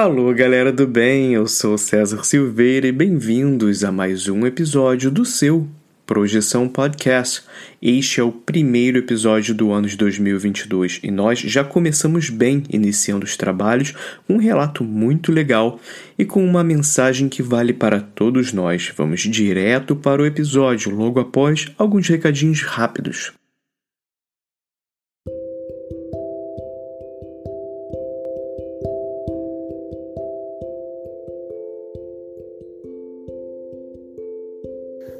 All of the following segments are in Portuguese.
Alô, galera do bem, eu sou César Silveira e bem-vindos a mais um episódio do seu Projeção Podcast. Este é o primeiro episódio do ano de 2022 e nós já começamos bem iniciando os trabalhos com um relato muito legal e com uma mensagem que vale para todos nós. Vamos direto para o episódio, logo após alguns recadinhos rápidos.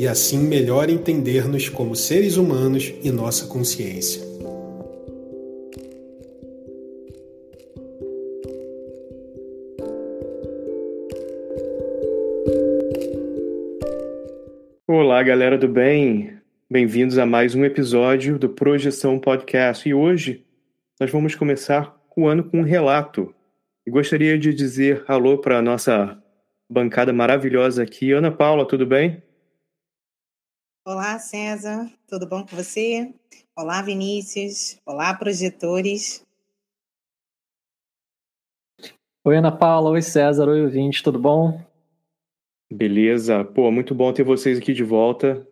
e assim melhor entender-nos como seres humanos e nossa consciência. Olá, galera do bem. Bem-vindos a mais um episódio do Projeção Podcast. E hoje nós vamos começar o ano com um relato. E gostaria de dizer alô para a nossa bancada maravilhosa aqui. Ana Paula, tudo bem? Olá, César, tudo bom com você? Olá, Vinícius. Olá, projetores. Oi, Ana Paula. Oi, César. Oi, ouvinte. Tudo bom? Beleza. Pô, muito bom ter vocês aqui de volta.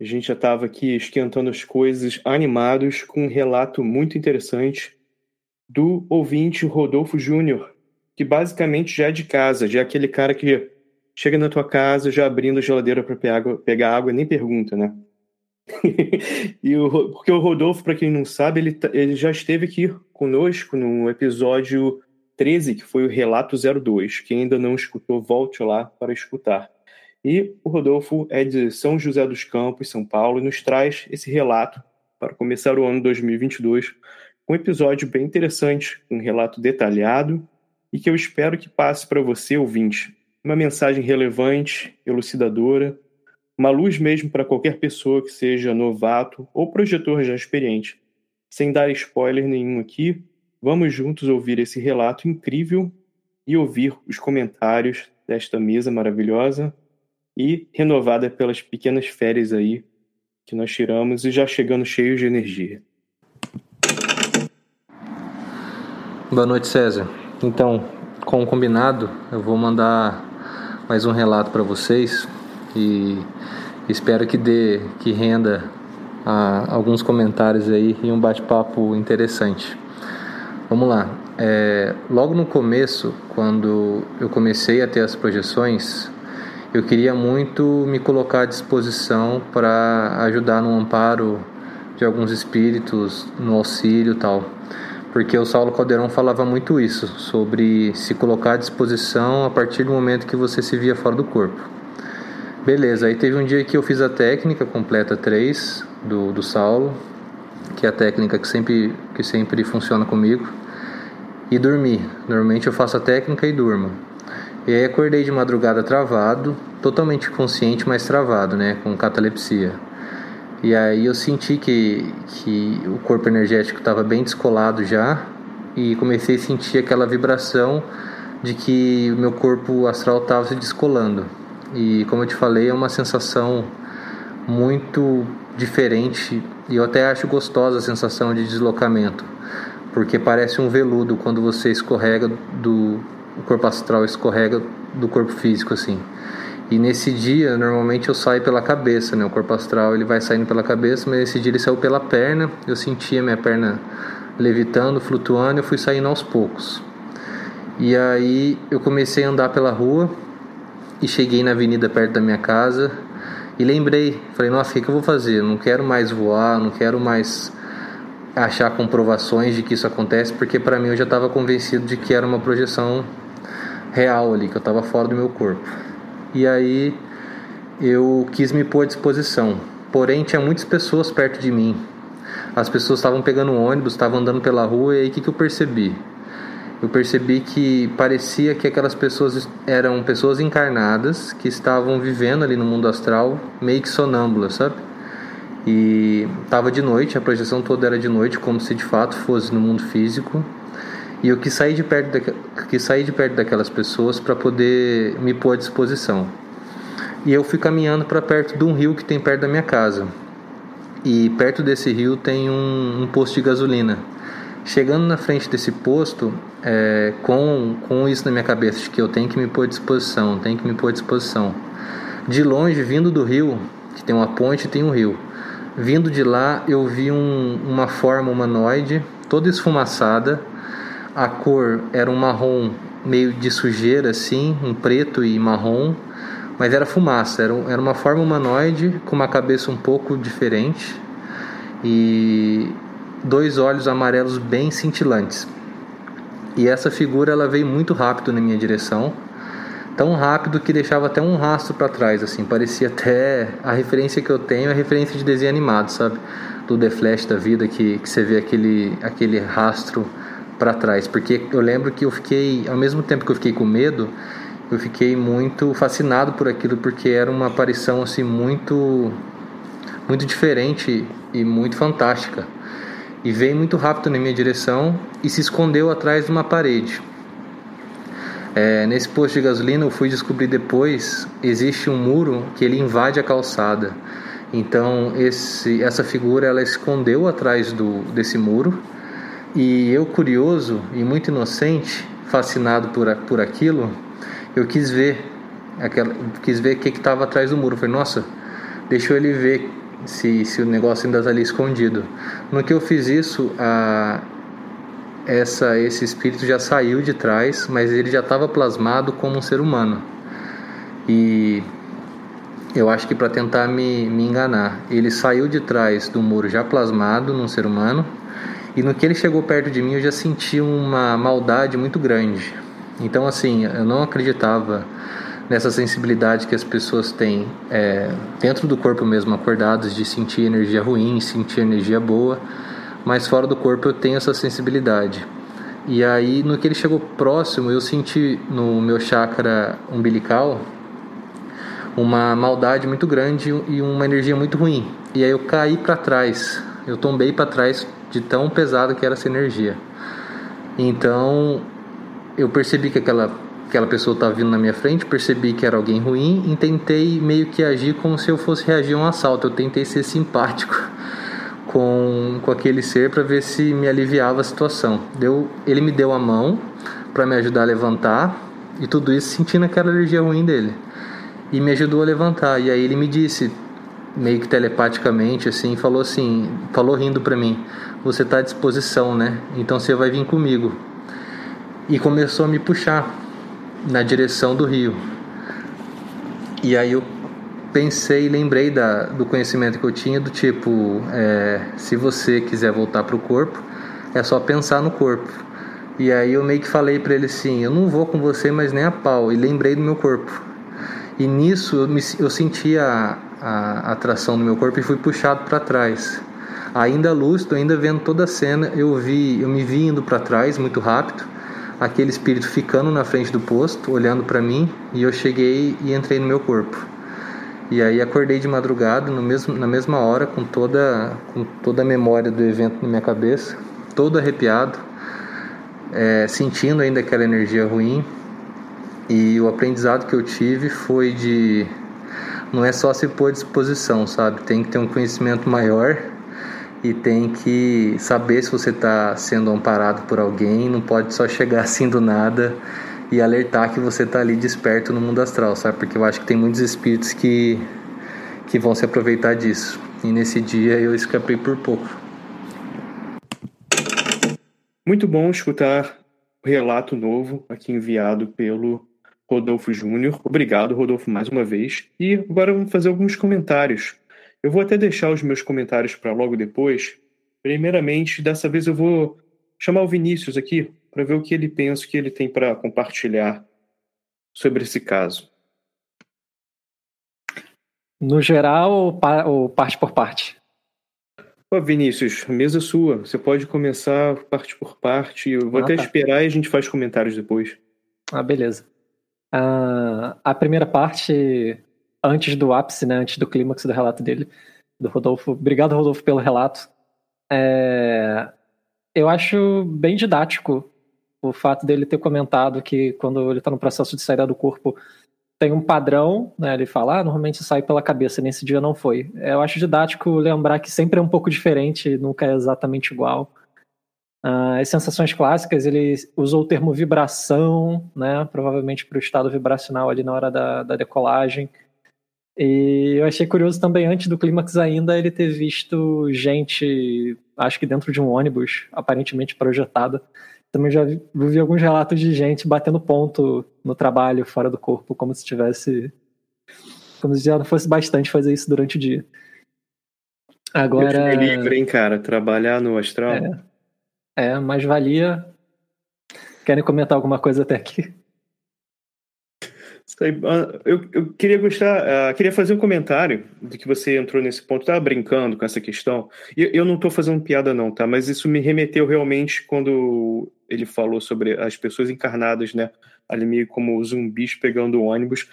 A gente já estava aqui esquentando as coisas, animados, com um relato muito interessante do ouvinte Rodolfo Júnior, que basicamente já é de casa, já é aquele cara que chega na tua casa já abrindo a geladeira para pegar água, pegar água nem pergunta, né? e o, porque o Rodolfo, para quem não sabe, ele, tá, ele já esteve aqui conosco no episódio 13, que foi o Relato 02. Quem ainda não escutou, volte lá para escutar. E o Rodolfo é de São José dos Campos, São Paulo, e nos traz esse relato para começar o ano 2022 um episódio bem interessante, um relato detalhado e que eu espero que passe para você, ouvinte, uma mensagem relevante, elucidadora, uma luz mesmo para qualquer pessoa que seja novato ou projetor já experiente. Sem dar spoiler nenhum aqui, vamos juntos ouvir esse relato incrível e ouvir os comentários desta mesa maravilhosa e renovada pelas pequenas férias aí que nós tiramos e já chegando cheios de energia. Boa noite, César. Então, com o combinado, eu vou mandar mais um relato para vocês e espero que dê, que renda alguns comentários aí e um bate-papo interessante. Vamos lá. É, logo no começo, quando eu comecei a ter as projeções, eu queria muito me colocar à disposição para ajudar no amparo de alguns espíritos, no auxílio tal. Porque o Saulo Caldeirão falava muito isso, sobre se colocar à disposição a partir do momento que você se via fora do corpo. Beleza, aí teve um dia que eu fiz a técnica completa 3 do, do Saulo, que é a técnica que sempre, que sempre funciona comigo, e dormi. Normalmente eu faço a técnica e durmo. E aí acordei de madrugada travado, totalmente consciente, mas travado, né, com catalepsia. E aí eu senti que, que o corpo energético estava bem descolado já e comecei a sentir aquela vibração de que o meu corpo astral estava se descolando. E como eu te falei, é uma sensação muito diferente e eu até acho gostosa a sensação de deslocamento, porque parece um veludo quando você escorrega do corpo astral escorrega do corpo físico assim. E nesse dia, normalmente eu saio pela cabeça, né? O corpo astral ele vai saindo pela cabeça, mas nesse dia ele saiu pela perna. Eu sentia minha perna levitando, flutuando, eu fui saindo aos poucos. E aí eu comecei a andar pela rua e cheguei na avenida perto da minha casa e lembrei, falei, nossa, o que, que eu vou fazer? Não quero mais voar, não quero mais achar comprovações de que isso acontece, porque para mim eu já estava convencido de que era uma projeção real ali, que eu estava fora do meu corpo. E aí eu quis me pôr à disposição. Porém, tinha muitas pessoas perto de mim. As pessoas estavam pegando ônibus, estavam andando pela rua, e aí o que, que eu percebi? Eu percebi que parecia que aquelas pessoas eram pessoas encarnadas que estavam vivendo ali no mundo astral, meio que sonâmbulas, sabe? E estava de noite, a projeção toda era de noite, como se de fato fosse no mundo físico. E eu quis sair de perto, da, quis sair de perto daquelas pessoas para poder me pôr à disposição. E eu fui caminhando para perto de um rio que tem perto da minha casa. E perto desse rio tem um, um posto de gasolina. Chegando na frente desse posto, é, com, com isso na minha cabeça, de que eu tenho que me pôr à disposição, tenho que me pôr à disposição. De longe, vindo do rio, que tem uma ponte tem um rio, vindo de lá, eu vi um, uma forma humanoide, toda esfumaçada, a cor era um marrom meio de sujeira assim, um preto e marrom, mas era fumaça, era, era uma forma humanoide com uma cabeça um pouco diferente e dois olhos amarelos bem cintilantes. E essa figura ela veio muito rápido na minha direção, tão rápido que deixava até um rastro para trás, assim, parecia até a referência que eu tenho é a referência de desenho animado, sabe? Do The Flash da vida que, que você vê aquele aquele rastro para trás, porque eu lembro que eu fiquei, ao mesmo tempo que eu fiquei com medo, eu fiquei muito fascinado por aquilo, porque era uma aparição assim muito, muito diferente e muito fantástica. E veio muito rápido na minha direção e se escondeu atrás de uma parede. É, nesse posto de gasolina eu fui descobrir depois existe um muro que ele invade a calçada. Então esse, essa figura ela escondeu atrás do, desse muro e eu, curioso e muito inocente, fascinado por, por aquilo, eu quis ver aquela, quis ver o que estava atrás do muro. Falei, nossa, deixa ele ver se, se o negócio ainda está ali escondido. No que eu fiz isso, a, essa, esse espírito já saiu de trás, mas ele já estava plasmado como um ser humano. E eu acho que para tentar me, me enganar, ele saiu de trás do muro já plasmado num ser humano e no que ele chegou perto de mim, eu já senti uma maldade muito grande. Então, assim, eu não acreditava nessa sensibilidade que as pessoas têm é, dentro do corpo mesmo, acordados, de sentir energia ruim, sentir energia boa, mas fora do corpo eu tenho essa sensibilidade. E aí, no que ele chegou próximo, eu senti no meu chakra umbilical uma maldade muito grande e uma energia muito ruim. E aí eu caí para trás, eu tombei para trás de tão pesado que era essa energia. Então eu percebi que aquela, aquela pessoa estava vindo na minha frente, percebi que era alguém ruim e tentei meio que agir como se eu fosse reagir a um assalto. Eu tentei ser simpático com, com aquele ser para ver se me aliviava a situação. Deu, ele me deu a mão para me ajudar a levantar e tudo isso sentindo aquela energia ruim dele. E me ajudou a levantar. E aí ele me disse, meio que telepaticamente assim, falou assim, falou rindo para mim: "Você está à disposição, né? Então você vai vir comigo". E começou a me puxar na direção do rio. E aí eu pensei, lembrei da, do conhecimento que eu tinha do tipo, é, se você quiser voltar para o corpo, é só pensar no corpo. E aí eu meio que falei para ele assim: eu não vou com você, mas nem a pau. E lembrei do meu corpo. E nisso eu, me, eu a atração do meu corpo e fui puxado para trás. Ainda lúcido, ainda vendo toda a cena, eu vi, eu me vi indo para trás muito rápido. Aquele espírito ficando na frente do posto, olhando para mim, e eu cheguei e entrei no meu corpo. E aí acordei de madrugada, no mesmo, na mesma hora, com toda, com toda a memória do evento na minha cabeça, todo arrepiado, é, sentindo ainda aquela energia ruim. E o aprendizado que eu tive foi de não é só se pôr à disposição, sabe? Tem que ter um conhecimento maior e tem que saber se você está sendo amparado por alguém. Não pode só chegar assim do nada e alertar que você está ali desperto no mundo astral, sabe? Porque eu acho que tem muitos espíritos que, que vão se aproveitar disso. E nesse dia eu escapei por pouco. Muito bom escutar o relato novo aqui enviado pelo Rodolfo Júnior. Obrigado, Rodolfo, mais uma vez. E agora vamos fazer alguns comentários. Eu vou até deixar os meus comentários para logo depois. Primeiramente, dessa vez eu vou chamar o Vinícius aqui para ver o que ele pensa, o que ele tem para compartilhar sobre esse caso. No geral ou, parte por parte? Ô Vinícius, mesa é sua. Você pode começar parte por parte. Eu vou ah, até tá. esperar e a gente faz comentários depois. Ah, beleza. Uh, a primeira parte, antes do ápice, né, antes do clímax do relato dele, do Rodolfo. Obrigado, Rodolfo, pelo relato. É, eu acho bem didático o fato dele ter comentado que quando ele está no processo de saída do corpo tem um padrão, né? Ele fala, ah, normalmente sai pela cabeça, nesse dia não foi. Eu acho didático lembrar que sempre é um pouco diferente, nunca é exatamente igual. Uh, as sensações clássicas, ele usou o termo vibração, né? Provavelmente para o estado vibracional ali na hora da, da decolagem. E eu achei curioso também, antes do clímax ainda, ele ter visto gente, acho que dentro de um ônibus, aparentemente projetada, também já vi, vi, alguns relatos de gente batendo ponto no trabalho, fora do corpo, como se tivesse. Como se já não fosse bastante fazer isso durante o dia. Agora. É livre, hein, cara? Trabalhar no astral. É, é mas valia. Querem comentar alguma coisa até aqui? Ah, eu, eu queria gostar, uh, queria fazer um comentário de que você entrou nesse ponto, estava brincando com essa questão. E eu, eu não estou fazendo piada, não, tá? Mas isso me remeteu realmente quando ele falou sobre as pessoas encarnadas, né? Ali meio como zumbis pegando ônibus.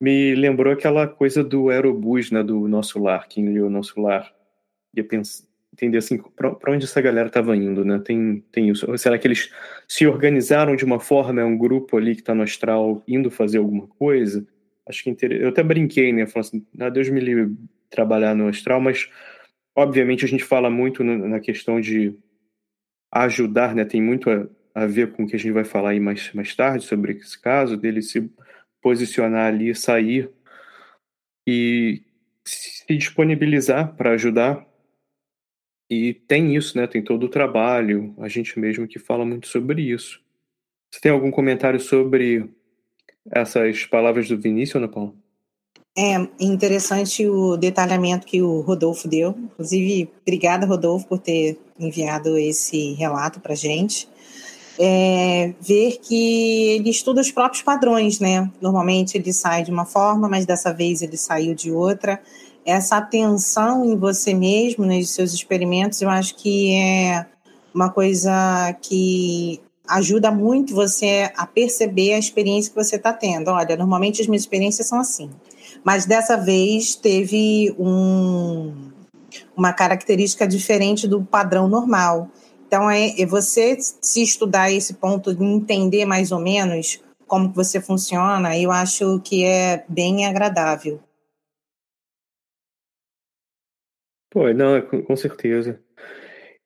Me lembrou aquela coisa do aerobus, né? Do nosso lar, quem leu o nosso lar. Ia pensar, entender assim, para onde essa galera estava indo, né? Tem, tem isso. Será que eles se organizaram de uma forma, é um grupo ali que está no astral indo fazer alguma coisa? Acho que inter... eu até brinquei, né? Falando assim, ah, Deus me livre trabalhar no astral, mas obviamente a gente fala muito na questão de ajudar, né? Tem muito a, a ver com o que a gente vai falar aí mais, mais tarde sobre esse caso, dele se posicionar ali, sair e se disponibilizar para ajudar e tem isso, né? Tem todo o trabalho, a gente mesmo que fala muito sobre isso. Você tem algum comentário sobre essas palavras do Vinícius, Ana Paula? É interessante o detalhamento que o Rodolfo deu. Inclusive, obrigada, Rodolfo, por ter enviado esse relato para gente. É, ver que ele estuda os próprios padrões, né? Normalmente ele sai de uma forma, mas dessa vez ele saiu de outra essa atenção em você mesmo, nos né, seus experimentos, eu acho que é uma coisa que ajuda muito você a perceber a experiência que você está tendo. Olha, normalmente as minhas experiências são assim, mas dessa vez teve um, uma característica diferente do padrão normal. Então, é, é você se estudar esse ponto de entender mais ou menos como que você funciona, eu acho que é bem agradável. Pô, não, com, com certeza.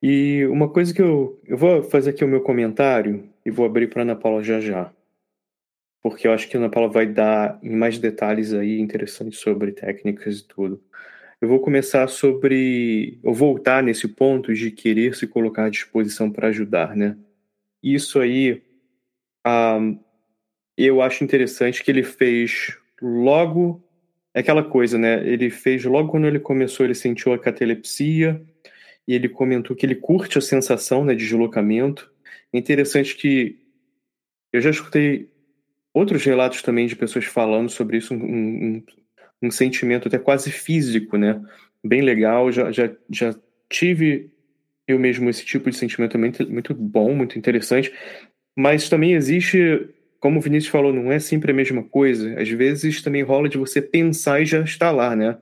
E uma coisa que eu. Eu vou fazer aqui o meu comentário e vou abrir para Ana Paula já já. Porque eu acho que a Ana Paula vai dar mais detalhes aí interessantes sobre técnicas e tudo. Eu vou começar sobre. Eu voltar nesse ponto de querer se colocar à disposição para ajudar, né? Isso aí. Um, eu acho interessante que ele fez logo é aquela coisa, né? Ele fez logo quando ele começou, ele sentiu a catalepsia e ele comentou que ele curte a sensação né, de deslocamento. É interessante que eu já escutei outros relatos também de pessoas falando sobre isso, um, um, um sentimento até quase físico, né? Bem legal, já, já, já tive eu mesmo esse tipo de sentimento muito, muito bom, muito interessante, mas também existe, como o Vinícius falou, não é sempre a mesma coisa. Às vezes também rola de você pensar e já estar lá, né?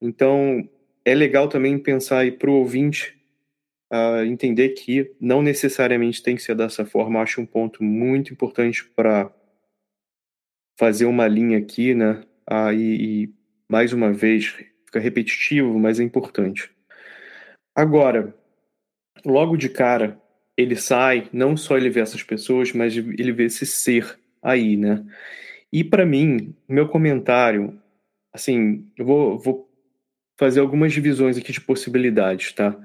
Então, é legal também pensar aí para o ouvinte uh, entender que não necessariamente tem que ser dessa forma. acho um ponto muito importante para fazer uma linha aqui, né? Uh, e, e, mais uma vez, fica repetitivo, mas é importante. Agora, logo de cara, ele sai, não só ele vê essas pessoas, mas ele vê esse ser aí, né? E para mim, meu comentário, assim, eu vou, vou fazer algumas divisões aqui de possibilidades, tá?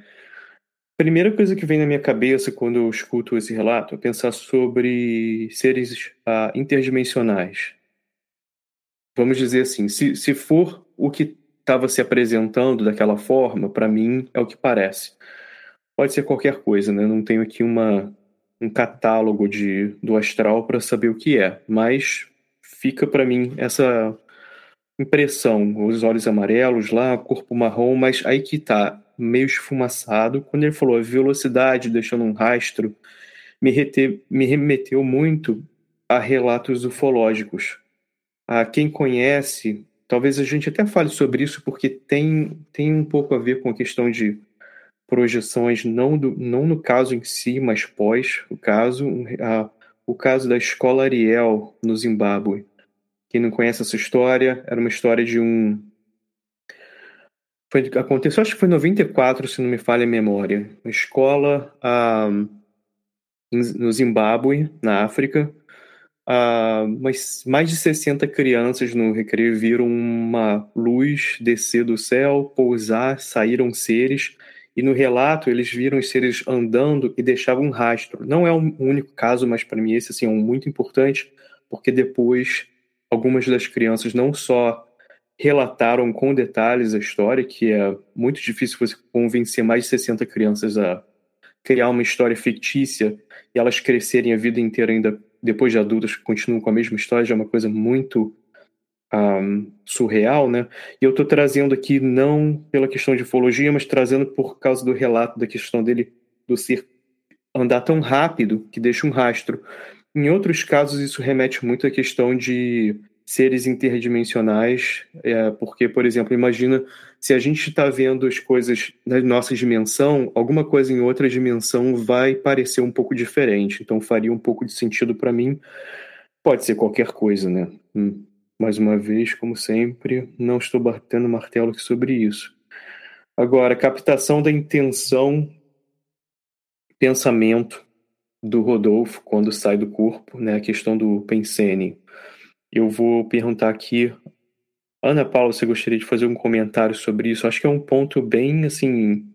Primeira coisa que vem na minha cabeça quando eu escuto esse relato é pensar sobre seres uh, interdimensionais. Vamos dizer assim, se, se for o que estava se apresentando daquela forma, para mim é o que parece. Pode ser qualquer coisa, né? Não tenho aqui uma, um catálogo de, do astral para saber o que é, mas fica para mim essa impressão, os olhos amarelos lá, corpo marrom, mas aí que tá, meio esfumaçado. Quando ele falou velocidade, deixando um rastro, me, rete, me remeteu muito a relatos ufológicos. A quem conhece, talvez a gente até fale sobre isso, porque tem, tem um pouco a ver com a questão de projeções, não, do, não no caso em si, mas pós o caso, a, o caso da escola Ariel no Zimbábue. Quem não conhece essa história, era uma história de um. Foi, aconteceu, acho que foi em 94, se não me falha a memória. Uma escola um, no Zimbábue, na África. Uh, mas mais de 60 crianças no recreio viram uma luz descer do céu, pousar, saíram seres. E no relato eles viram os seres andando e deixavam um rastro. Não é um único caso, mas para mim esse assim, é um muito importante, porque depois algumas das crianças não só relataram com detalhes a história, que é muito difícil você convencer mais de 60 crianças a criar uma história fictícia e elas crescerem a vida inteira ainda depois de adultas continuam com a mesma história, já é uma coisa muito um, surreal, né? E eu estou trazendo aqui não pela questão de ufologia, mas trazendo por causa do relato da questão dele do ser andar tão rápido que deixa um rastro. Em outros casos, isso remete muito à questão de seres interdimensionais, é, porque, por exemplo, imagina se a gente está vendo as coisas na nossa dimensão, alguma coisa em outra dimensão vai parecer um pouco diferente, então faria um pouco de sentido para mim. Pode ser qualquer coisa, né? Hum. Mais uma vez, como sempre, não estou batendo martelo sobre isso. Agora, captação da intenção, pensamento, do Rodolfo quando sai do corpo, né, a questão do Pensene. Eu vou perguntar aqui, Ana Paula, você gostaria de fazer um comentário sobre isso? Acho que é um ponto bem assim,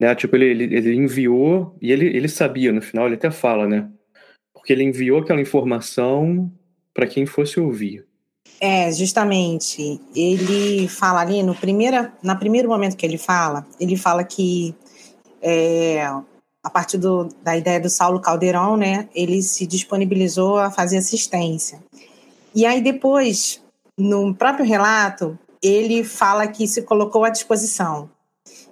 né, tipo ele, ele, ele enviou e ele, ele sabia no final, ele até fala, né, porque ele enviou aquela informação para quem fosse ouvir. É, justamente. Ele fala ali no primeira, na primeiro momento que ele fala, ele fala que é, a partir do, da ideia do Saulo Caldeirão, né, ele se disponibilizou a fazer assistência. E aí depois, no próprio relato, ele fala que se colocou à disposição.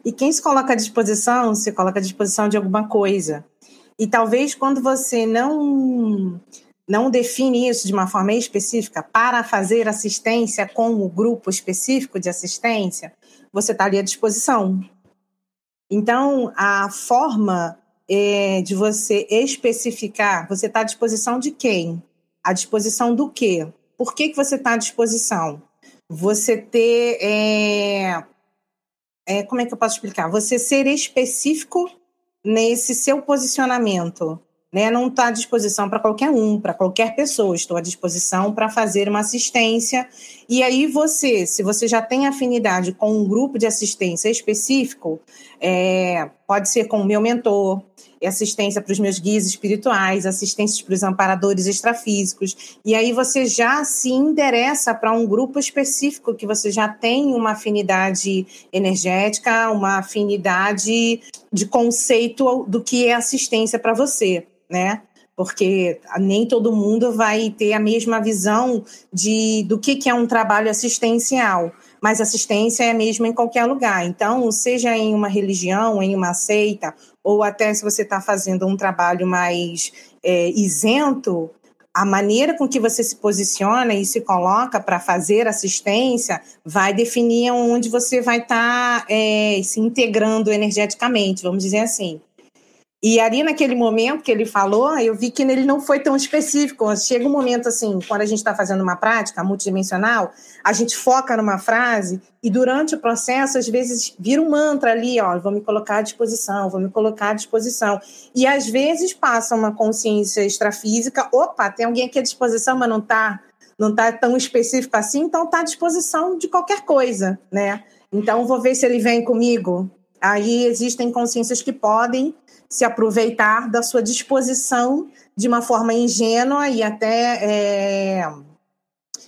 E quem se coloca à disposição, se coloca à disposição de alguma coisa. E talvez quando você não não define isso de uma forma específica para fazer assistência com o grupo específico de assistência, você está ali à disposição. Então, a forma é, de você especificar, você está à disposição de quem? À disposição do quê? Por que, que você está à disposição? Você ter. É, é, como é que eu posso explicar? Você ser específico nesse seu posicionamento. Né? Não está à disposição para qualquer um, para qualquer pessoa. Estou à disposição para fazer uma assistência. E aí você, se você já tem afinidade com um grupo de assistência específico, é, pode ser com o meu mentor, assistência para os meus guias espirituais, assistência para os amparadores extrafísicos. E aí você já se interessa para um grupo específico que você já tem uma afinidade energética, uma afinidade de conceito do que é assistência para você, né? Porque nem todo mundo vai ter a mesma visão de do que, que é um trabalho assistencial mas assistência é mesmo em qualquer lugar. Então, seja em uma religião, em uma seita, ou até se você está fazendo um trabalho mais é, isento, a maneira com que você se posiciona e se coloca para fazer assistência vai definir onde você vai estar tá, é, se integrando energeticamente, vamos dizer assim. E ali naquele momento que ele falou, eu vi que ele não foi tão específico. Chega um momento assim, quando a gente está fazendo uma prática multidimensional, a gente foca numa frase e durante o processo, às vezes, vira um mantra ali, ó, vou me colocar à disposição, vou me colocar à disposição. E às vezes passa uma consciência extrafísica, opa, tem alguém aqui à disposição, mas não está não tá tão específico assim, então está à disposição de qualquer coisa, né? Então, vou ver se ele vem comigo. Aí existem consciências que podem se aproveitar da sua disposição de uma forma ingênua e até é,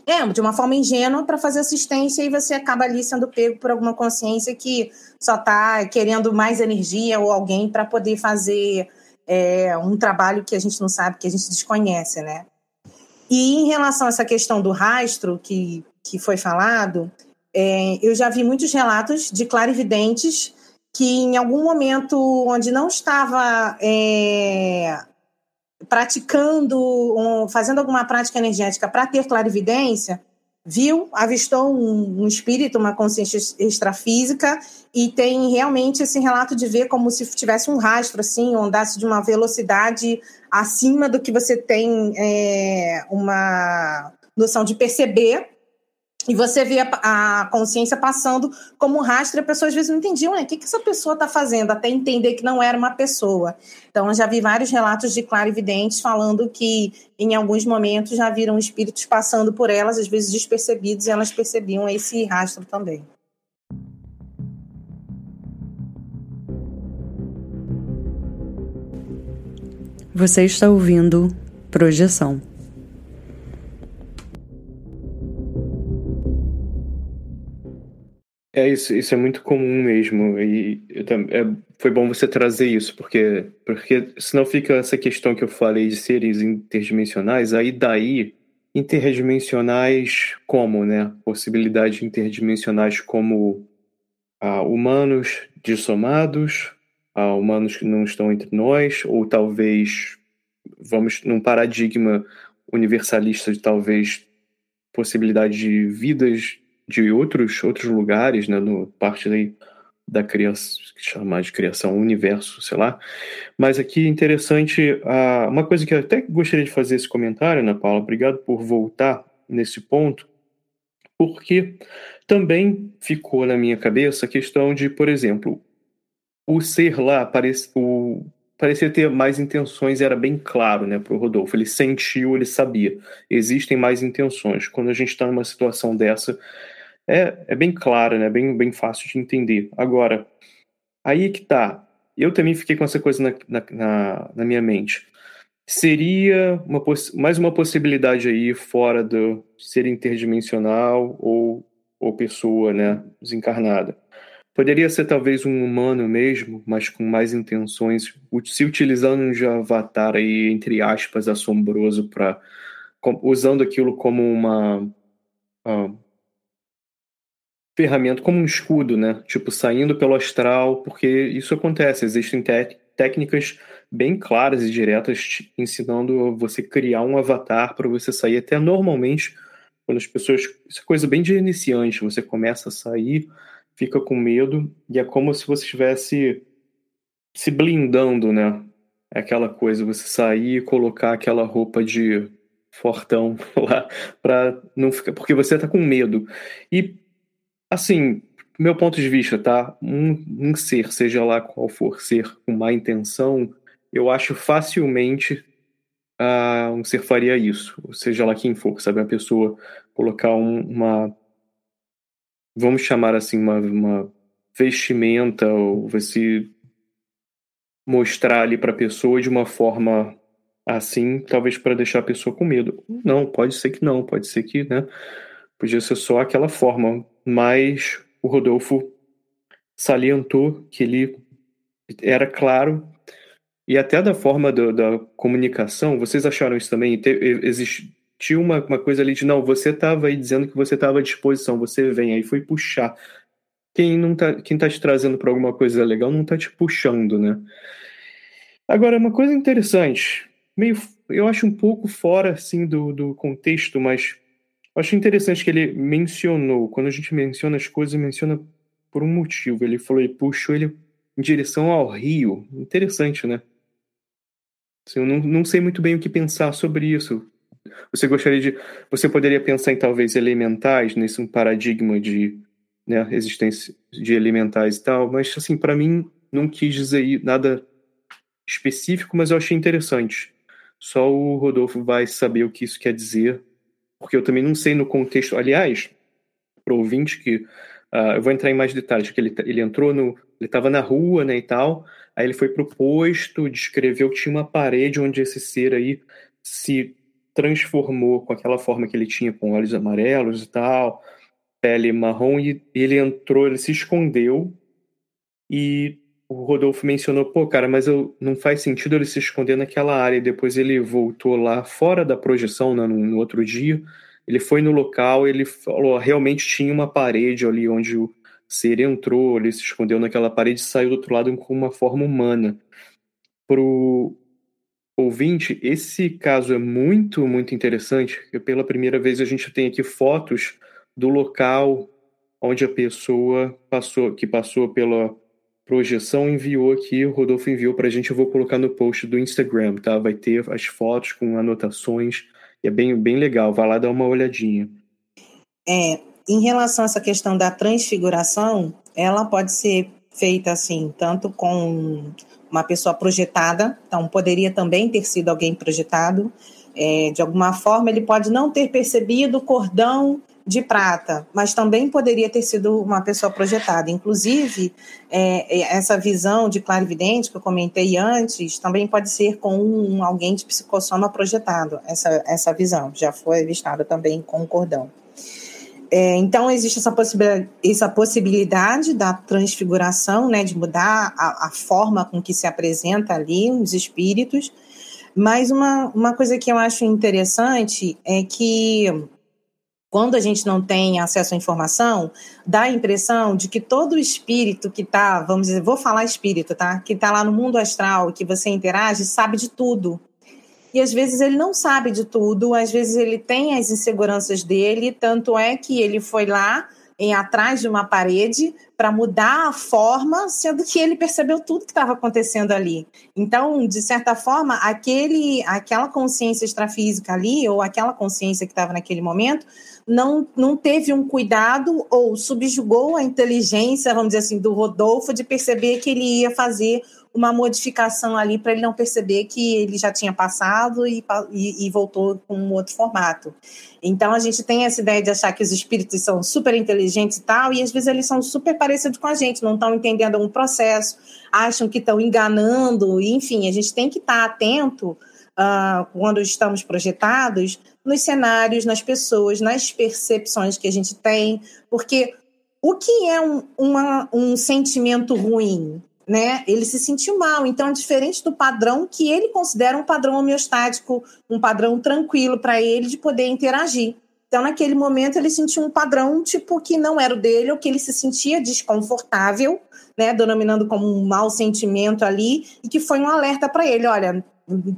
é de uma forma ingênua para fazer assistência e você acaba ali sendo pego por alguma consciência que só está querendo mais energia ou alguém para poder fazer é, um trabalho que a gente não sabe, que a gente desconhece, né? E em relação a essa questão do rastro que, que foi falado, é, eu já vi muitos relatos de clarividentes que em algum momento onde não estava é, praticando, um, fazendo alguma prática energética para ter clarividência, viu, avistou um, um, espírito, uma consciência extrafísica e tem realmente esse relato de ver como se tivesse um rastro assim, ou andasse de uma velocidade acima do que você tem é, uma noção de perceber e você vê a, consciência passando como rastro, e a pessoa às vezes não entendia, o que, que essa pessoa está fazendo, até entender que não era uma pessoa. Então, eu já vi vários relatos de clarividentes falando que, em alguns momentos, já viram espíritos passando por elas, às vezes despercebidos, e elas percebiam esse rastro também. Você está ouvindo Projeção. É isso, isso é muito comum mesmo e eu, é, foi bom você trazer isso porque porque senão fica essa questão que eu falei de seres interdimensionais aí daí interdimensionais como, né? Possibilidades interdimensionais como ah, humanos dissomados, ah, humanos que não estão entre nós ou talvez vamos num paradigma universalista de talvez possibilidade de vidas de outros, outros lugares, né, no parte da criação, chamar de criação, universo, sei lá. Mas aqui interessante, uh, uma coisa que eu até gostaria de fazer esse comentário, Ana Paula, obrigado por voltar nesse ponto, porque também ficou na minha cabeça a questão de, por exemplo, o ser lá, parece, o, parecia ter mais intenções, era bem claro né, para o Rodolfo. Ele sentiu, ele sabia. Existem mais intenções. Quando a gente está numa situação dessa, é, é bem clara, né? Bem, bem fácil de entender. Agora, aí que tá. Eu também fiquei com essa coisa na, na, na, na minha mente. Seria uma, mais uma possibilidade aí fora do ser interdimensional ou, ou pessoa, né? Desencarnada. Poderia ser talvez um humano mesmo, mas com mais intenções, se utilizando um avatar aí, entre aspas, assombroso, para usando aquilo como uma, uh, ferramenta, como um escudo, né? Tipo, saindo pelo astral, porque isso acontece. Existem técnicas bem claras e diretas ensinando você criar um avatar para você sair. Até normalmente, quando as pessoas. Isso é coisa bem de iniciante. Você começa a sair, fica com medo, e é como se você estivesse se blindando, né? É aquela coisa, você sair e colocar aquela roupa de fortão lá para não ficar porque você tá com medo. E Assim, meu ponto de vista, tá? Um, um ser, seja lá qual for ser, com má intenção, eu acho facilmente uh, um ser faria isso. Seja lá quem for, sabe? A pessoa colocar um, uma. Vamos chamar assim, uma, uma vestimenta, ou você mostrar ali para a pessoa de uma forma assim, talvez para deixar a pessoa com medo. Não, pode ser que não, pode ser que, né? Podia ser só aquela forma, mas o Rodolfo salientou que ele era claro e até da forma do, da comunicação, vocês acharam isso também? Existiu uma, uma coisa ali de, não, você estava aí dizendo que você estava à disposição, você vem, aí foi puxar. Quem não tá, quem tá te trazendo para alguma coisa legal não tá te puxando, né? Agora, uma coisa interessante, meio, eu acho um pouco fora, assim, do, do contexto, mas acho interessante que ele mencionou, quando a gente menciona as coisas, menciona por um motivo. Ele falou, ele puxou ele em direção ao rio. Interessante, né? Assim, eu não, não sei muito bem o que pensar sobre isso. Você gostaria de. Você poderia pensar em talvez elementais, nesse um paradigma de né, existência de elementais e tal, mas assim, para mim não quis dizer nada específico, mas eu achei interessante. Só o Rodolfo vai saber o que isso quer dizer, porque eu também não sei no contexto. Aliás, para ouvinte que Uh, eu vou entrar em mais detalhes, que ele, ele entrou no. Ele estava na rua, né, e tal. Aí ele foi pro posto, descreveu que tinha uma parede onde esse ser aí se transformou com aquela forma que ele tinha, com olhos amarelos e tal, pele marrom, e ele entrou, ele se escondeu. E o Rodolfo mencionou, pô, cara, mas eu, não faz sentido ele se esconder naquela área. E depois ele voltou lá fora da projeção, né, no, no outro dia ele foi no local, ele falou, realmente tinha uma parede ali onde o ser entrou, ele se escondeu naquela parede e saiu do outro lado com uma forma humana. Pro ouvinte, esse caso é muito, muito interessante, pela primeira vez a gente tem aqui fotos do local onde a pessoa passou, que passou pela projeção enviou aqui, o Rodolfo enviou para a gente, eu vou colocar no post do Instagram, tá? Vai ter as fotos com anotações é bem, bem legal, vai lá dar uma olhadinha. É, em relação a essa questão da transfiguração, ela pode ser feita assim, tanto com uma pessoa projetada, então poderia também ter sido alguém projetado. É, de alguma forma, ele pode não ter percebido o cordão de prata, mas também poderia ter sido uma pessoa projetada. Inclusive, é, é, essa visão de clarividente que eu comentei antes também pode ser com um, alguém de psicossoma projetado, essa, essa visão. Já foi avistada também com o cordão. É, então, existe essa possibilidade, essa possibilidade da transfiguração, né, de mudar a, a forma com que se apresenta ali os espíritos. Mas uma, uma coisa que eu acho interessante é que quando a gente não tem acesso à informação, dá a impressão de que todo espírito que está, vamos dizer, vou falar espírito, tá? Que está lá no mundo astral, que você interage, sabe de tudo. E às vezes ele não sabe de tudo, às vezes ele tem as inseguranças dele, tanto é que ele foi lá em atrás de uma parede para mudar a forma, sendo que ele percebeu tudo que estava acontecendo ali. Então, de certa forma, aquele, aquela consciência extrafísica ali, ou aquela consciência que estava naquele momento, não, não teve um cuidado ou subjugou a inteligência, vamos dizer assim, do Rodolfo de perceber que ele ia fazer uma modificação ali para ele não perceber que ele já tinha passado e, e, e, voltou com um outro formato. Então a gente tem essa ideia de achar que os espíritos são super inteligentes e tal, e às vezes eles são super parecidos com a gente, não estão entendendo um processo, acham que estão enganando, enfim, a gente tem que estar tá atento uh, quando estamos projetados nos cenários, nas pessoas, nas percepções que a gente tem, porque o que é um, uma, um sentimento ruim? Né? Ele se sentiu mal, então é diferente do padrão que ele considera um padrão homeostático, um padrão tranquilo para ele de poder interagir. Então, naquele momento, ele sentiu um padrão tipo que não era o dele, ou que ele se sentia desconfortável, né, denominando como um mau sentimento ali, e que foi um alerta para ele: olha,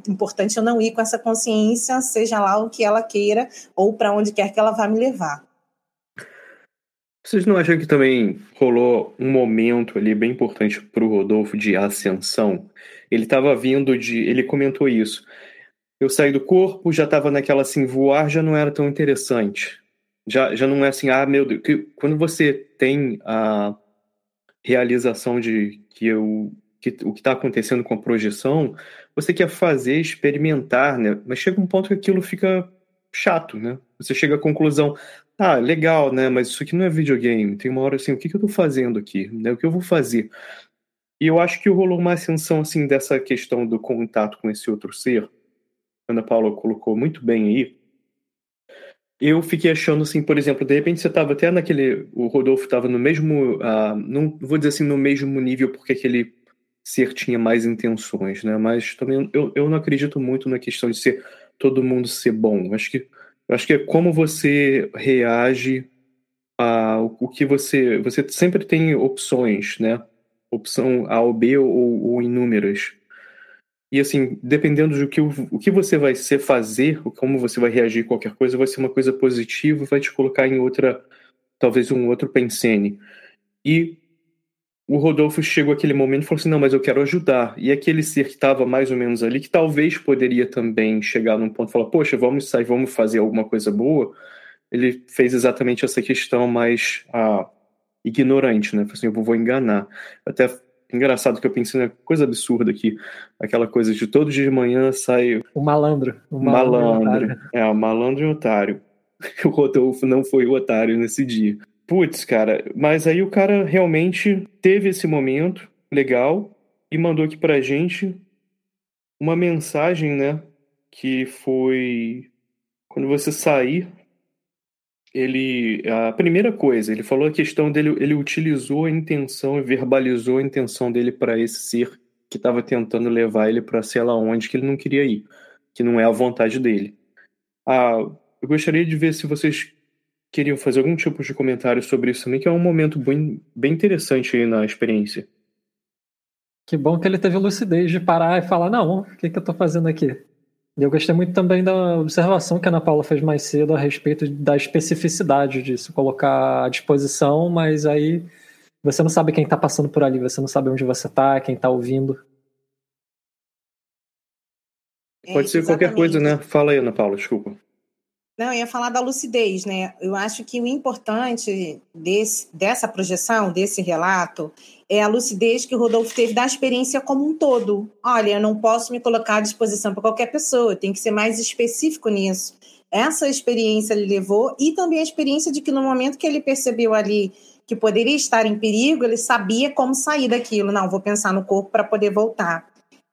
importante eu não ir com essa consciência, seja lá o que ela queira ou para onde quer que ela vá me levar. Vocês não acham que também rolou um momento ali bem importante para o Rodolfo de ascensão? Ele estava vindo de. Ele comentou isso. Eu saí do corpo, já estava naquela assim, voar já não era tão interessante. Já, já não é assim, ah, meu Deus. Quando você tem a realização de que eu que, o que está acontecendo com a projeção, você quer fazer, experimentar, né? Mas chega um ponto que aquilo fica chato, né? Você chega à conclusão, ah, legal, né? Mas isso aqui não é videogame. Tem uma hora assim, o que, que eu estou fazendo aqui? Né? O que eu vou fazer? E eu acho que rolou uma ascensão assim dessa questão do contato com esse outro ser. Ana Paula colocou muito bem aí. Eu fiquei achando assim, por exemplo, de repente você estava até naquele, o Rodolfo estava no mesmo, uh, não vou dizer assim no mesmo nível porque aquele ser tinha mais intenções, né? Mas também eu, eu não acredito muito na questão de ser todo mundo ser bom. Acho que acho que é como você reage a o que você você sempre tem opções, né? Opção A ou B ou, ou inúmeras. E assim, dependendo do que o que você vai ser fazer, como você vai reagir a qualquer coisa, vai ser uma coisa positiva, vai te colocar em outra, talvez um outro pensene. E o Rodolfo chegou aquele momento e falou assim: não, mas eu quero ajudar. E aquele ser que estava mais ou menos ali, que talvez poderia também chegar num ponto e falar: poxa, vamos sair, vamos fazer alguma coisa boa. Ele fez exatamente essa questão mais ah, ignorante, né? Falou assim: eu vou enganar. Até engraçado que eu pensei na coisa absurda aqui, aquela coisa de todo dia de manhã sai. O malandro. O malandro. malandro. É, o malandro e o otário. O Rodolfo não foi o otário nesse dia. Putz, cara, mas aí o cara realmente teve esse momento legal e mandou aqui pra gente uma mensagem, né? Que foi quando você sair, ele a primeira coisa, ele falou a questão dele, ele utilizou a intenção e verbalizou a intenção dele para esse ser que estava tentando levar ele para sei lá onde que ele não queria ir, que não é a vontade dele. Ah, eu gostaria de ver se vocês queriam fazer algum tipo de comentário sobre isso também, que é um momento bem, bem interessante aí na experiência. Que bom que ele teve lucidez de parar e falar, não, o que, que eu estou fazendo aqui? E eu gostei muito também da observação que a Ana Paula fez mais cedo a respeito da especificidade disso, colocar à disposição, mas aí você não sabe quem está passando por ali, você não sabe onde você está, quem está ouvindo. Pode ser qualquer coisa, né? Fala aí, Ana Paula, desculpa. Não, eu ia falar da lucidez, né? Eu acho que o importante desse, dessa projeção, desse relato, é a lucidez que o Rodolfo teve da experiência como um todo. Olha, eu não posso me colocar à disposição para qualquer pessoa, eu tenho que ser mais específico nisso. Essa experiência ele levou e também a experiência de que no momento que ele percebeu ali que poderia estar em perigo, ele sabia como sair daquilo. Não, vou pensar no corpo para poder voltar.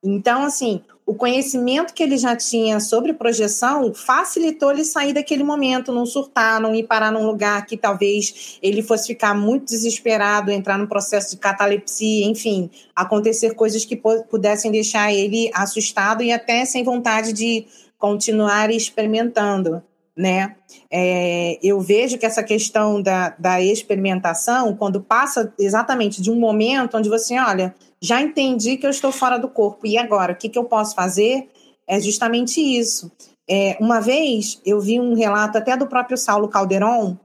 Então, assim, o conhecimento que ele já tinha sobre projeção facilitou ele sair daquele momento, não surtar, não ir parar num lugar que talvez ele fosse ficar muito desesperado, entrar num processo de catalepsia, enfim, acontecer coisas que pudessem deixar ele assustado e até sem vontade de continuar experimentando. Né? É, eu vejo que essa questão da, da experimentação, quando passa exatamente de um momento onde você, olha, já entendi que eu estou fora do corpo, e agora? O que, que eu posso fazer? É justamente isso. É, uma vez eu vi um relato até do próprio Saulo Calderon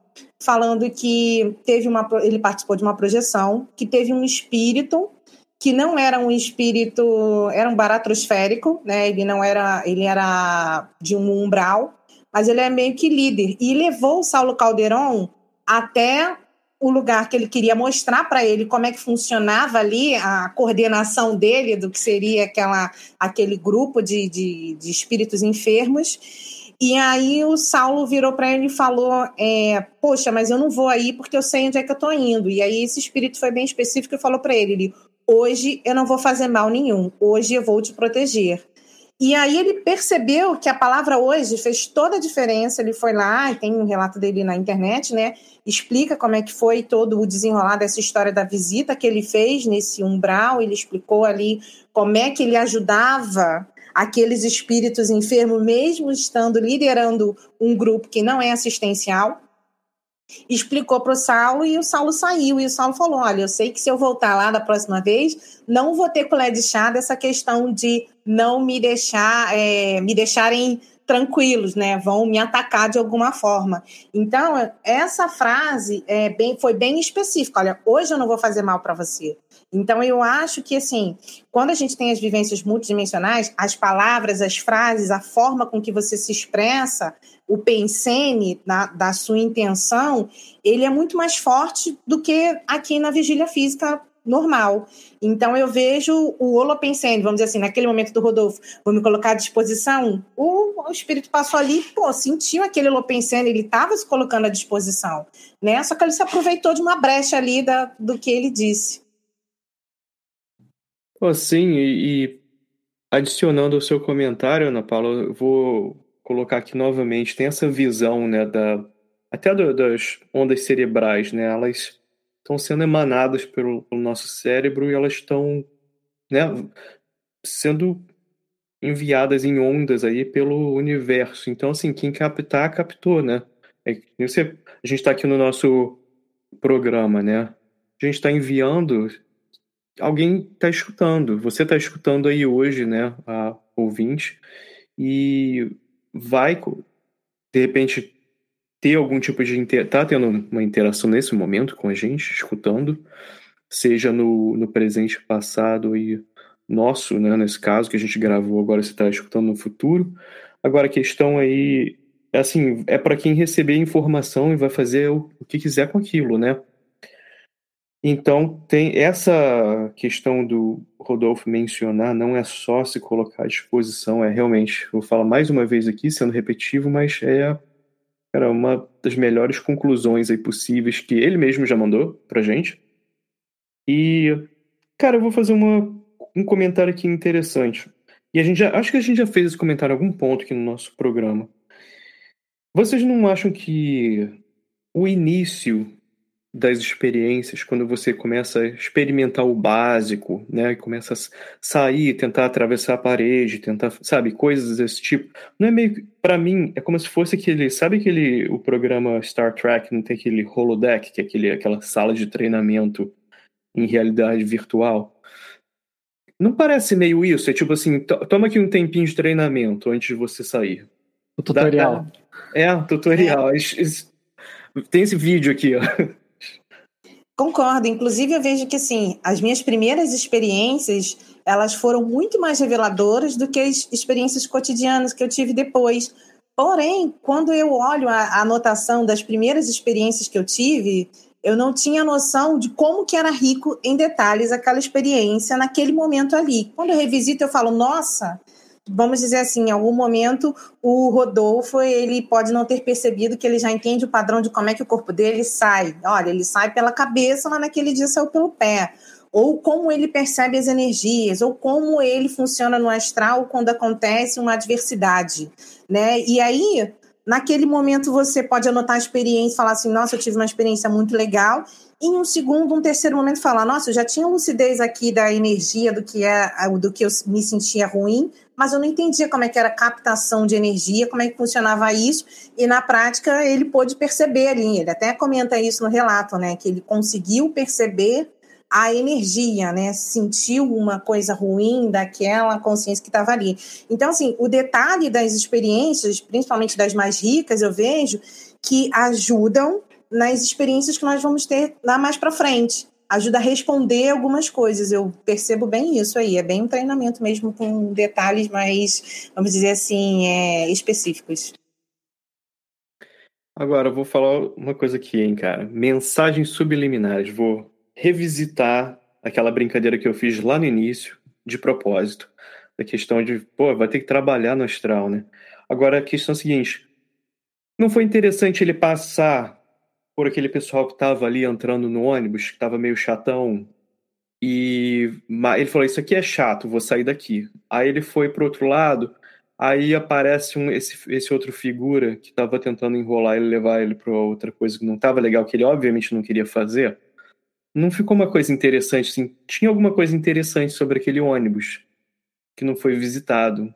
falando que teve uma, ele participou de uma projeção que teve um espírito que não era um espírito, era um baratrosférico, né? Ele não era, ele era de um umbral, mas ele é meio que líder e levou o Saulo Calderon até o lugar que ele queria mostrar para ele como é que funcionava ali a coordenação dele do que seria aquela, aquele grupo de, de, de espíritos enfermos. E aí o Saulo virou para ele e falou: é, Poxa, mas eu não vou aí porque eu sei onde é que eu estou indo. E aí esse espírito foi bem específico e falou para ele, ele: Hoje eu não vou fazer mal nenhum, hoje eu vou te proteger. E aí ele percebeu que a palavra hoje fez toda a diferença. Ele foi lá, tem um relato dele na internet, né? Explica como é que foi todo o desenrolar dessa história da visita que ele fez nesse umbral. Ele explicou ali como é que ele ajudava aqueles espíritos enfermos, mesmo estando liderando um grupo que não é assistencial explicou para o Saulo e o Saulo saiu. E o Saulo falou: Olha, eu sei que se eu voltar lá da próxima vez, não vou ter colher de chá dessa questão de não me deixar, é, me deixarem tranquilos, né? Vão me atacar de alguma forma. Então, essa frase é bem, foi bem específica. Olha, hoje eu não vou fazer mal para você. Então, eu acho que, assim, quando a gente tem as vivências multidimensionais, as palavras, as frases, a forma com que você se expressa, o pensene da, da sua intenção, ele é muito mais forte do que aqui na vigília física normal. Então eu vejo o holopensene, vamos dizer assim, naquele momento do Rodolfo, vou me colocar à disposição, o, o espírito passou ali, pô, sentiu aquele holopensene, ele estava se colocando à disposição, né? Só que ele se aproveitou de uma brecha ali da, do que ele disse. Oh, sim, e, e adicionando o seu comentário, Ana Paula, eu vou colocar aqui novamente, tem essa visão, né, da, até do, das ondas cerebrais, né, elas estão sendo emanadas pelo, pelo nosso cérebro e elas estão, né, sendo enviadas em ondas aí pelo universo. Então, assim, quem captar, captou, né? É, você, a gente está aqui no nosso programa, né? A gente está enviando, alguém está escutando. Você está escutando aí hoje, né? A ouvinte e vai, de repente, ter algum tipo de inter... tá tendo uma interação nesse momento com a gente, escutando, seja no, no presente, passado e nosso, né, nesse caso que a gente gravou, agora você está escutando no futuro. Agora a questão aí é assim, é para quem receber informação e vai fazer o, o que quiser com aquilo, né? Então, tem essa questão do Rodolfo mencionar, não é só se colocar à disposição, é realmente, vou falar mais uma vez aqui, sendo repetitivo, mas é cara, uma das melhores conclusões aí possíveis que ele mesmo já mandou pra gente. E, cara, eu vou fazer uma um comentário aqui interessante. E a gente já, acho que a gente já fez esse comentário em algum ponto aqui no nosso programa. Vocês não acham que o início das experiências, quando você começa a experimentar o básico, né, e começa a sair, tentar atravessar a parede, tentar, sabe, coisas desse tipo, não é meio, para mim, é como se fosse aquele, sabe aquele, o programa Star Trek, não tem aquele holodeck, que é aquele, aquela sala de treinamento em realidade virtual? Não parece meio isso? É tipo assim, toma aqui um tempinho de treinamento antes de você sair. O tutorial. é, o tutorial. É. Tem esse vídeo aqui, ó. Concordo. Inclusive, eu vejo que, assim, as minhas primeiras experiências, elas foram muito mais reveladoras do que as experiências cotidianas que eu tive depois. Porém, quando eu olho a, anotação das primeiras experiências que eu tive, eu não tinha noção de como que era rico em detalhes aquela experiência naquele momento ali. Quando eu revisito, eu falo, nossa, vamos dizer assim, em algum momento o Rodolfo, ele pode não ter percebido que ele já entende o padrão de como é que o corpo dele sai. Olha, ele sai pela cabeça, mas naquele dia saiu pelo pé. Ou como ele percebe as energias, ou como ele funciona no astral quando acontece uma adversidade, né? E aí, Naquele momento você pode anotar a experiência e falar assim: nossa, eu tive uma experiência muito legal. Em um segundo, um terceiro momento, falar: nossa, eu já tinha lucidez aqui da energia do que é do que eu me sentia ruim, mas eu não entendia como é que era a captação de energia, como é que funcionava isso. E na prática ele pôde perceber ali. Ele até comenta isso no relato, né? Que ele conseguiu perceber a energia, né? Sentiu uma coisa ruim daquela consciência que estava ali. Então, assim, o detalhe das experiências, principalmente das mais ricas, eu vejo que ajudam nas experiências que nós vamos ter lá mais para frente. Ajuda a responder algumas coisas. Eu percebo bem isso aí. É bem um treinamento mesmo com detalhes mais, vamos dizer assim, é, específicos. Agora, eu vou falar uma coisa aqui, hein, cara. Mensagens subliminares. Vou revisitar aquela brincadeira que eu fiz lá no início, de propósito. A questão de, pô, vai ter que trabalhar no astral, né? Agora, a questão é a seguinte: não foi interessante ele passar por aquele pessoal que estava ali entrando no ônibus, que estava meio chatão, e ele falou: Isso aqui é chato, vou sair daqui. Aí ele foi para outro lado, aí aparece um, esse, esse outro figura que estava tentando enrolar ele, levar ele para outra coisa que não estava legal, que ele obviamente não queria fazer não ficou uma coisa interessante, assim. Tinha alguma coisa interessante sobre aquele ônibus que não foi visitado.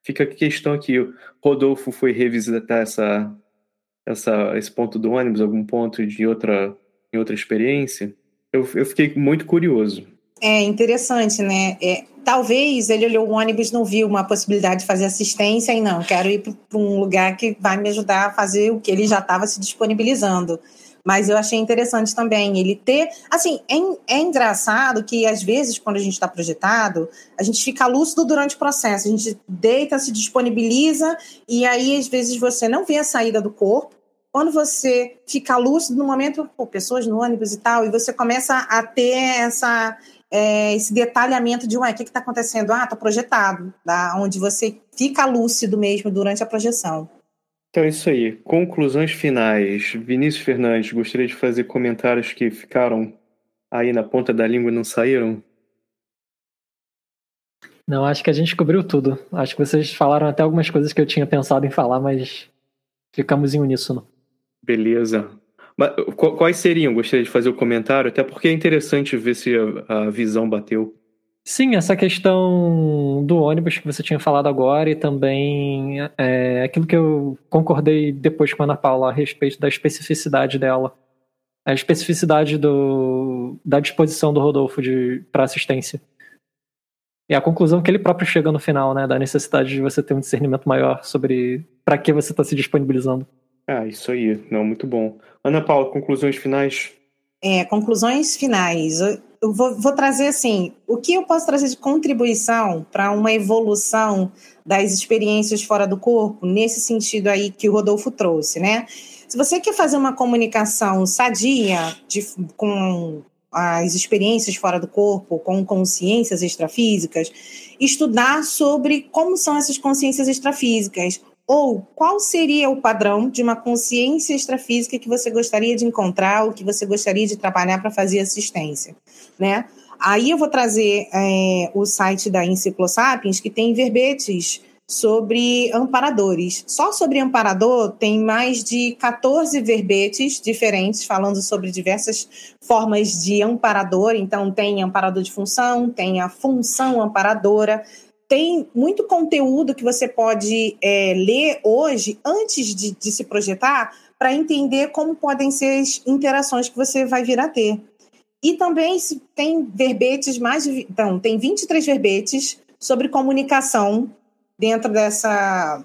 Fica a questão aqui, Rodolfo foi revisitar essa, essa, esse ponto do ônibus, algum ponto de outra, em outra experiência. Eu, eu fiquei muito curioso. É interessante, né? É, talvez ele olhou o ônibus não viu uma possibilidade de fazer assistência e não, quero ir para um lugar que vai me ajudar a fazer o que ele já estava se disponibilizando. Mas eu achei interessante também ele ter. Assim, é, é engraçado que às vezes, quando a gente está projetado, a gente fica lúcido durante o processo. A gente deita, se disponibiliza, e aí às vezes você não vê a saída do corpo. Quando você fica lúcido no momento, pô, pessoas no ônibus e tal, e você começa a ter essa, é, esse detalhamento de, ué, o que está acontecendo? Ah, está projetado, tá? onde você fica lúcido mesmo durante a projeção. Então é isso aí. Conclusões finais. Vinícius Fernandes, gostaria de fazer comentários que ficaram aí na ponta da língua e não saíram? Não, acho que a gente cobriu tudo. Acho que vocês falaram até algumas coisas que eu tinha pensado em falar, mas ficamos em uníssono. Beleza. Mas, quais seriam? Gostaria de fazer o um comentário, até porque é interessante ver se a, a visão bateu. Sim, essa questão do ônibus que você tinha falado agora e também é, aquilo que eu concordei depois com a Ana Paula a respeito da especificidade dela. A especificidade do, da disposição do Rodolfo para assistência. E a conclusão que ele próprio chega no final, né? Da necessidade de você ter um discernimento maior sobre para que você está se disponibilizando. Ah, isso aí. Não, muito bom. Ana Paula, conclusões finais? É, conclusões finais eu vou, vou, trazer assim, o que eu posso trazer de contribuição para uma evolução das experiências fora do corpo, nesse sentido aí que o Rodolfo trouxe, né? Se você quer fazer uma comunicação sadia de, com as experiências fora do corpo, com consciências extrafísicas, estudar sobre como são essas consciências extrafísicas, ou qual seria o padrão de uma consciência extrafísica que você gostaria de encontrar ou que você gostaria de trabalhar para fazer assistência, né? Aí eu vou trazer é, o site da Enciclosapiens, que tem verbetes sobre amparadores. Só sobre amparador tem mais de 14 verbetes diferentes falando sobre diversas formas de amparador. Então tem amparador de função, tem a função amparadora, tem muito conteúdo que você pode é, ler hoje, antes de, de se projetar, para entender como podem ser as interações que você vai vir a ter. E também tem verbetes mais. Então, tem 23 verbetes sobre comunicação dentro dessa.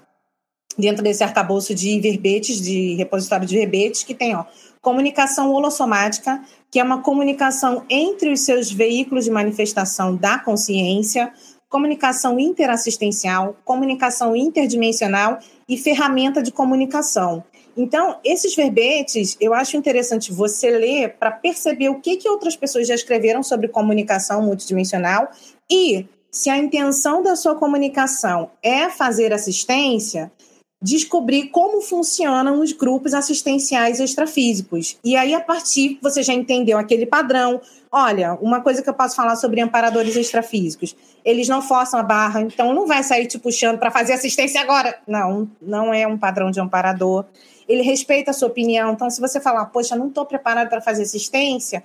Dentro desse arcabouço de verbetes, de repositório de verbetes, que tem ó, comunicação holossomática, que é uma comunicação entre os seus veículos de manifestação da consciência, comunicação interassistencial, comunicação interdimensional e ferramenta de comunicação. Então, esses verbetes, eu acho interessante você ler para perceber o que, que outras pessoas já escreveram sobre comunicação multidimensional e se a intenção da sua comunicação é fazer assistência, descobrir como funcionam os grupos assistenciais extrafísicos. E aí, a partir, você já entendeu aquele padrão. Olha, uma coisa que eu posso falar sobre amparadores extrafísicos. Eles não forçam a barra, então não vai sair te puxando para fazer assistência agora. Não, não é um padrão de amparador. Ele respeita a sua opinião. Então, se você falar, poxa, não estou preparado para fazer assistência,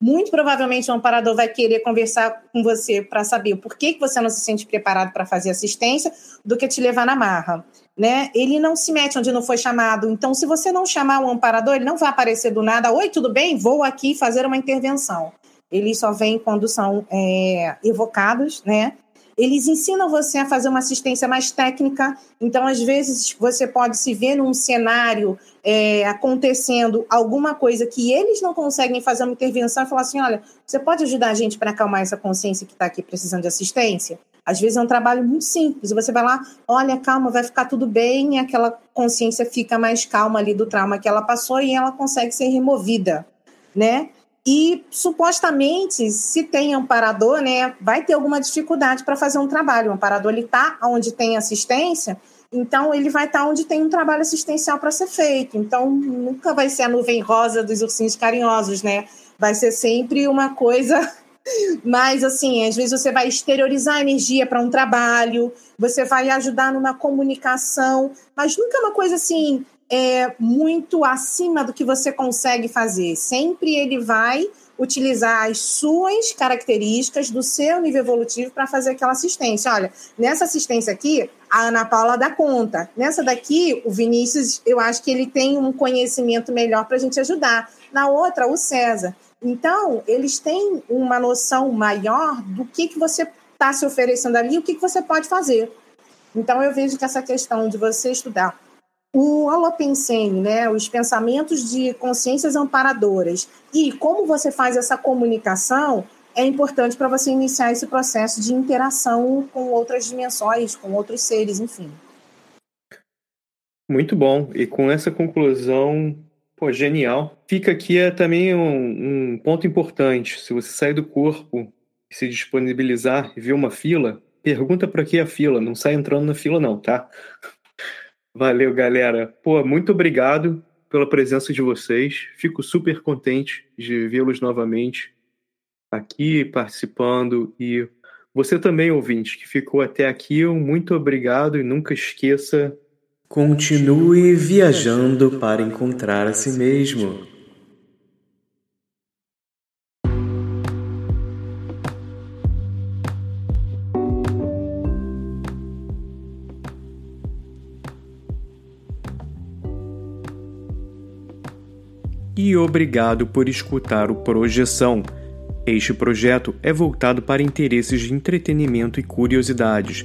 muito provavelmente o amparador vai querer conversar com você para saber por que, que você não se sente preparado para fazer assistência do que te levar na marra né? Ele não se mete onde não foi chamado. Então, se você não chamar o amparador, ele não vai aparecer do nada. Oi, tudo bem? Vou aqui fazer uma intervenção. Eles só vêm quando são é, evocados, né? Eles ensinam você a fazer uma assistência mais técnica. Então, às vezes, você pode se ver num cenário é, acontecendo alguma coisa que eles não conseguem fazer uma intervenção e falar assim: olha, você pode ajudar a gente para acalmar essa consciência que está aqui precisando de assistência? Às vezes é um trabalho muito simples. Você vai lá, olha, calma, vai ficar tudo bem, aquela consciência fica mais calma ali do trauma que ela passou e ela consegue ser removida, né? E supostamente, se tem amparador, né, vai ter alguma dificuldade para fazer um trabalho. O amparador ele está onde tem assistência, então ele vai estar tá onde tem um trabalho assistencial para ser feito. Então nunca vai ser a nuvem rosa dos ursinhos carinhosos, né? Vai ser sempre uma coisa mas, assim, às vezes você vai exteriorizar energia para um trabalho, você vai ajudar numa comunicação, mas nunca é uma coisa assim é, muito acima do que você consegue fazer. Sempre ele vai utilizar as suas características do seu nível evolutivo para fazer aquela assistência. Olha, nessa assistência aqui, a Ana Paula dá conta. Nessa daqui, o Vinícius, eu acho que ele tem um conhecimento melhor para a gente ajudar. Na outra, o César. Então, eles têm uma noção maior do que, que você está se oferecendo ali e o que, que você pode fazer. Então, eu vejo que essa questão de você estudar o Holopensene, né, os pensamentos de consciências amparadoras e como você faz essa comunicação é importante para você iniciar esse processo de interação com outras dimensões, com outros seres, enfim. Muito bom. E com essa conclusão Pô, genial. Fica aqui é também um, um, ponto importante. Se você sair do corpo e se disponibilizar e ver uma fila, pergunta para que a fila. Não sai entrando na fila, não, tá? Valeu, galera. Pô, muito obrigado pela presença de vocês. Fico super contente de vê-los novamente aqui participando e Você também, ouvinte, que ficou até aqui, muito obrigado e nunca esqueça. Continue viajando para encontrar a si mesmo. e obrigado por escutar o Projeção. Este projeto é voltado para interesses de entretenimento e curiosidades.